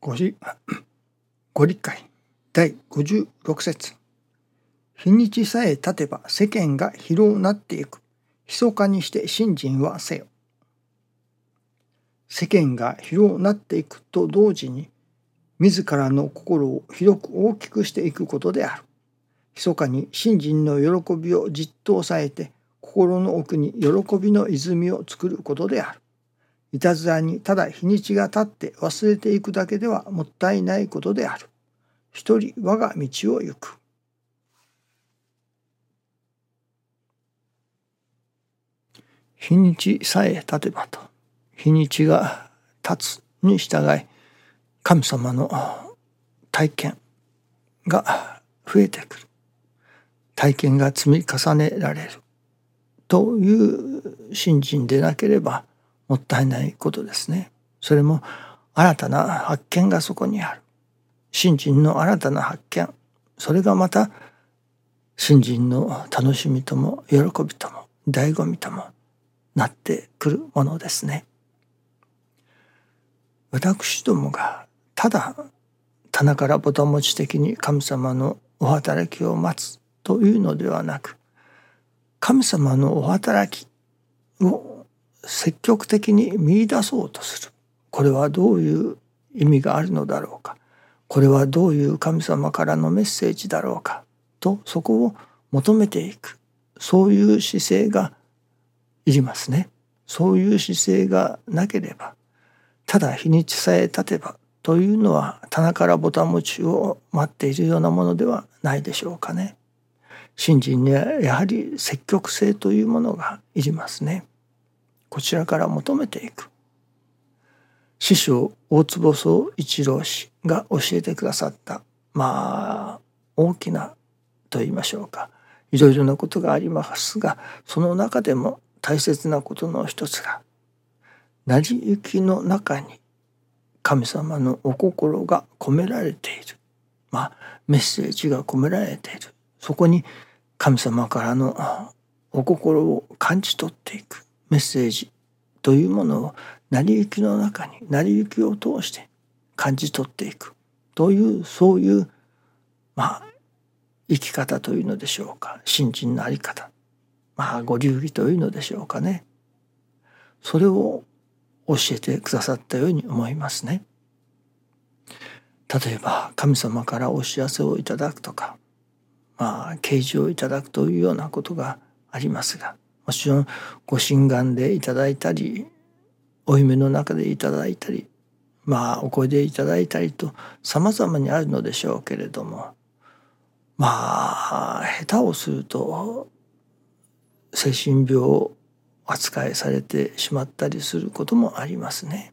ごりご理解第56節日にちさえ経てば世間が疲労なっていく。密かにして信心はせよ。世間が疲労なっていくと同時に、自らの心を広く大きくしていくことである。密かに信心の喜びをじっと抑えて、心の奥に喜びの泉を作ることである。いたずらにただ日にちが経って忘れていくだけではもったいないことである。一人我が道を行く。日にちさえ経てばと日にちが経つに従い神様の体験が増えてくる体験が積み重ねられるという信心でなければもったいないことですね。それも新たな発見がそこにある。信心の新たな発見。それがまた信心の楽しみとも喜びとも醍醐味ともなってくるものですね。私どもがただ棚からぼたもち的に神様のお働きを待つというのではなく神様のお働きを積極的に見出そうとする。これはどういう意味があるのだろうか。これはどういう神様からのメッセージだろうか。とそこを求めていく。そういう姿勢がいりますね。そういう姿勢がなければただ日にちさえ経てばというのは棚からぼたもちを待っているようなものではないでしょうかね。信心にはやはり積極性というものがいりますね。こちらから求めていく。師匠大坪宗一郎氏が教えてくださったまあ大きなと言いましょうか。いろいろなことがありますがその中でも大切なことの一つが成り行きの中に神様のお心が込められている。まあメッセージが込められている。そこに神様からのお心を感じ取っていく。メッセージというものを成り行きの中に成り行きを通して感じ取っていく。というそういうまあ生き方というのでしょうか。信心の在り方。まあご流儀というのでしょうかね。それを教えてくださったように思いますね。例えば神様からお知らせをいただくとかまあ啓示をいただくというようなことがありますがもちろんご神願でいただいたりお夢の中でいただいたりまあお声でいただいたりと様々にあるのでしょうけれどもまあ下手をすると精神病扱いされてしまったりすることもありますね。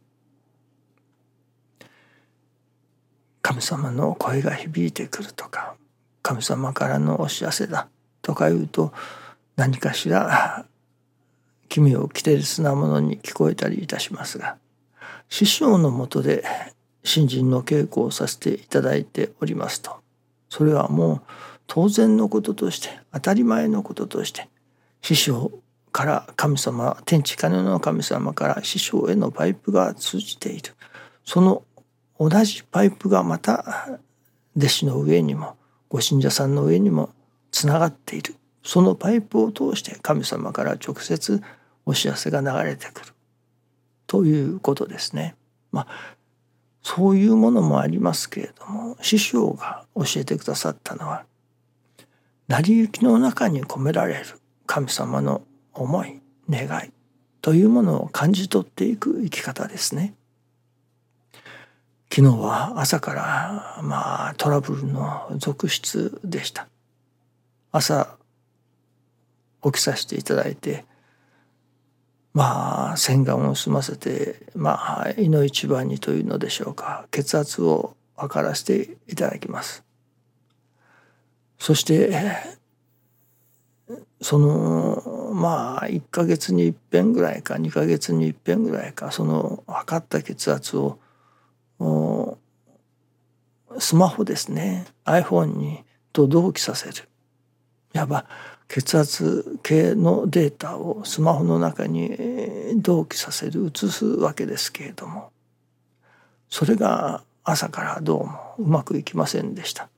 神様の声が響いてくるとか神様からのお知らせだとか言うと何かしら奇妙奇烈なものに聞こえたりいたしますが師匠のもとで信心の稽古をさせていただいておりますと。それはもう当然のこととして当たり前のこととして師匠から神様天地金の神様から師匠へのパイプが通じている。その同じパイプがまた弟子の上にもご信者さんの上にもつながっている。そのパイプを通して神様から直接お知らせが流れてくるということですね。まあそういうものもありますけれども師匠が教えてくださったのは成り行きの中に込められる神様の思い願いというものを感じ取っていく生き方ですね。昨日は朝からまあトラブルの続出でした。朝起きさせていただいてまあ洗顔を済ませてまあ胃の一番にというのでしょうか。血圧を測らせていただきます。そしてそのまあ1ヶ月に一遍ぐらいか2ヶ月に一遍ぐらいかその測った血圧をスマホですね。iPhone にと同期させる。いわば血圧計のデータをスマホの中に同期させる移すわけですけれどもそれが朝からどうもうまくいきませんでした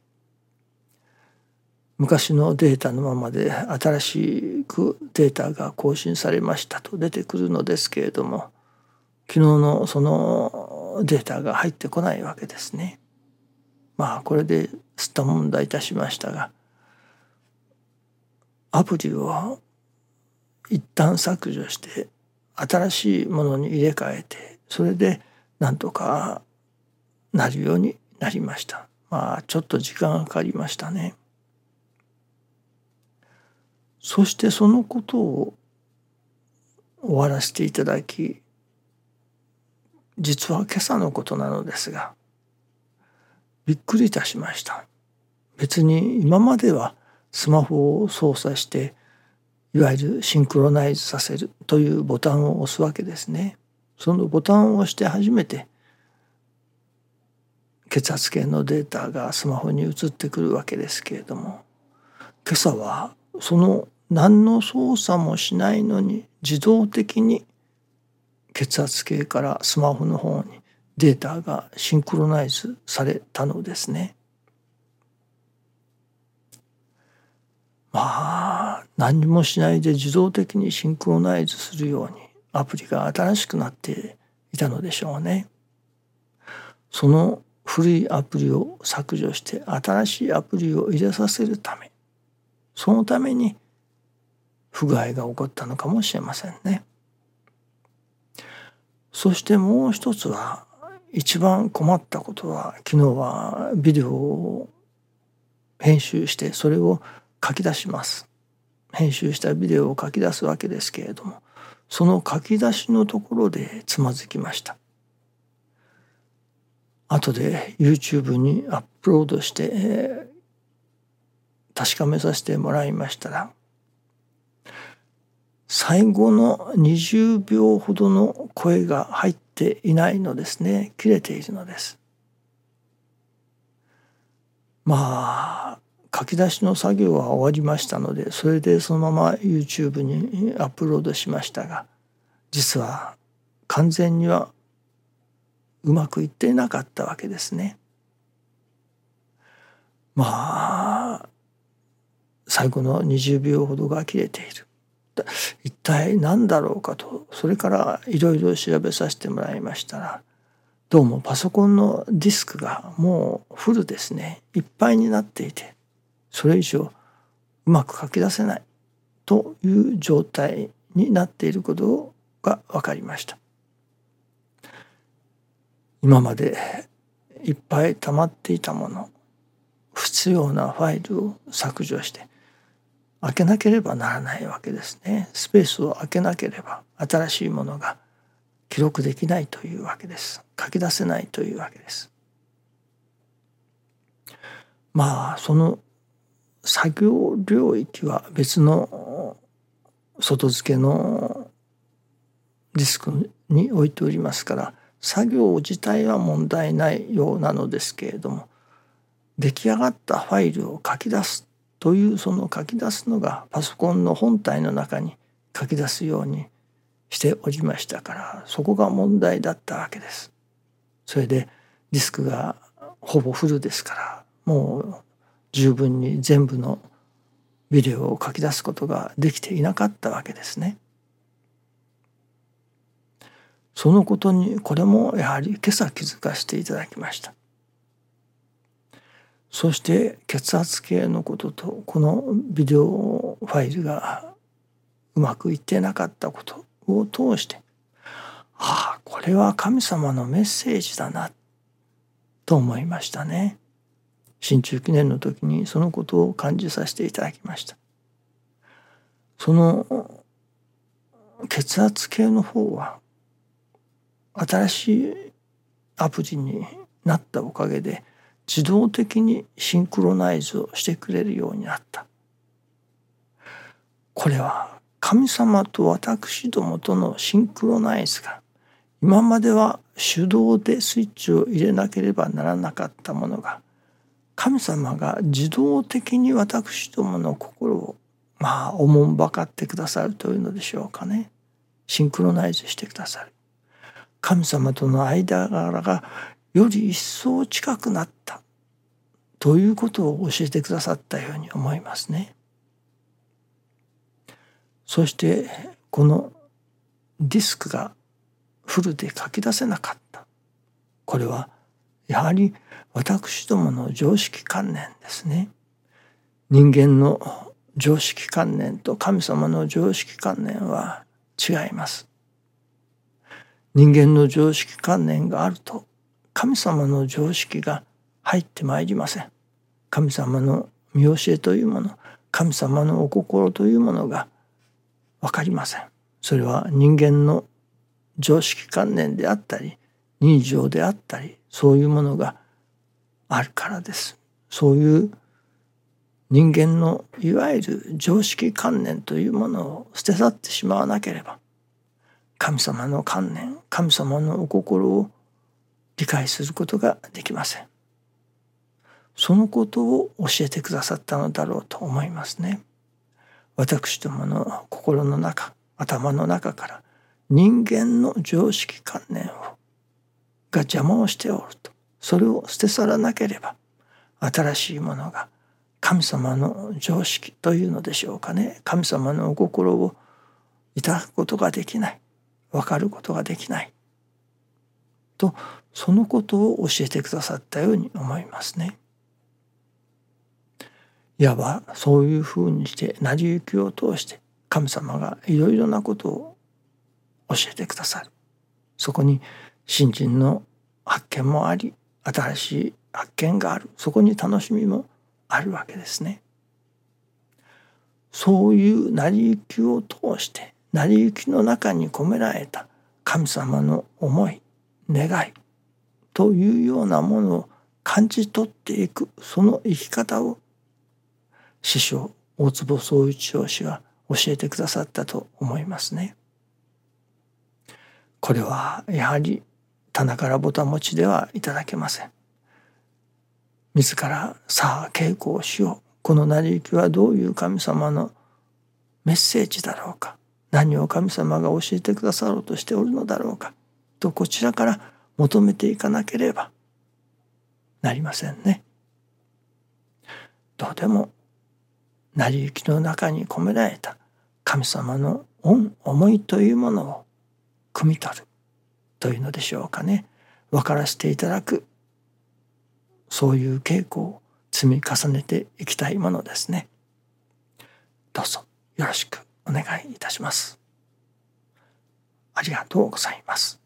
昔のデータのままで新しくデータが更新されましたと出てくるのですけれども昨日のそのデータが入ってこないわけですね。まあこれで吸った問題いたしましたがアプリを一旦削除して新しいものに入れ替えてそれでなんとかなるようになりました。まあちょっと時間がかかりましたね。そしてそのことを終わらせていただき実は今朝のことなのですがびっくりいたしました。別に今まではスマホを操作していわゆるシンクロナイズさせるというボタンを押すわけですね。そのボタンを押して初めて血圧計のデータがスマホに移ってくるわけですけれども今朝はその何の操作もしないのに自動的に血圧計からスマホの方にデータがシンクロナイズされたのですね。まあ何もしないで自動的にシンクロナイズするようにアプリが新しくなっていたのでしょうね。その古いアプリを削除して新しいアプリを入れさせるためそのために不具合が起こったのかもしれませんね。そしてもう一つは一番困ったことは昨日はビデオを編集してそれを書き出します。編集したビデオを書き出すわけですけれどもその書き出しのところでつまずきました。後で YouTube にアップロードして、えー、確かめさせてもらいましたら最後の20秒ほどの声が入っていないのですね。切れているのです。まあ書き出しの作業は終わりましたのでそれでそのまま YouTube にアップロードしましたが実は完全にはうまくいってなかったわけですね。まあ最後の20秒ほどが切れている。一体何だろうかとそれからいろいろ調べさせてもらいましたらどうもパソコンのディスクがもうフルですねいっぱいになっていてそれ以上うまく書き出せないという状態になっていることが分かりました。今までいっぱい溜まっていたもの不必要なファイルを削除して開けなければならないわけですね。スペースを開けなければ新しいものが記録できないというわけです。書き出せないというわけです。まあその作業領域は別の外付けのディスクに置いておりますから作業自体は問題ないようなのですけれども出来上がったファイルを書き出すというその書き出すのがパソコンの本体の中に書き出すようにしておりましたからそこが問題だったわけです。それでディスクがほぼフルですからもう十分に全部のビデオを書き出すことができていなかったわけですね。そのことにこれもやはり今朝気づかせていただきました。そして血圧計のこととこのビデオファイルがうまくいってなかったことを通してああこれは神様のメッセージだなと思いましたね。新中記念の時にそのことを感じさせていただきました。その血圧計の方は新しいアプリになったおかげで自動的にシンクロナイズをしてくれるようになった。これは神様と私どもとのシンクロナイズが今までは手動でスイッチを入れなければならなかったものが神様が自動的に私どもの心をまあおもんばかってくださるというのでしょうかね。シンクロナイズしてくださる。神様との間柄がより一層近くなったということを教えてくださったように思いますね。そしてこのディスクがフルで書き出せなかった。これはやはり私どもの常識観念ですね。人間の常識観念と神様の常識観念は違います。人間の常識観念があると神様の常識が入ってまいりません。神様の見教えというもの神様のお心というものが分かりません。それは人間の常識観念であったり人情であったりそういうものがあるからです。そういう人間のいわゆる常識観念というものを捨て去ってしまわなければ神様の観念神様のお心を理解することができません。そのことを教えてくださったのだろうと思いますね。私どもの心の中頭の中から人間の常識観念をが邪魔をしておるとそれを捨て去らなければ新しいものが神様の常識というのでしょうかね。神様のお心をいただくことができない。分かることができない。とそのことを教えてくださったように思いますね。いわばそういうふうにして成り行きを通して神様がいろいろなことを教えてくださる。そこに新人の発見もあり新しい発見があるそこに楽しみもあるわけですね。そういう成り行きを通して成り行きの中に込められた神様の思い願いというようなものを感じ取っていくその生き方を師匠大坪宗一郎氏は教えてくださったと思いますね。これはやはり棚からぼた持ちではいただけません。自らさあ稽古をしようこの成り行きはどういう神様のメッセージだろうか何を神様が教えてくださろうとしておるのだろうかとこちらから求めていかなければなりませんね。どうでも成り行きの中に込められた神様の恩思いというものを汲み取るというのでしょうかね。分からせていただく。そういう稽古を積み重ねていきたいものですね。どうぞよろしくお願いいたします。ありがとうございます。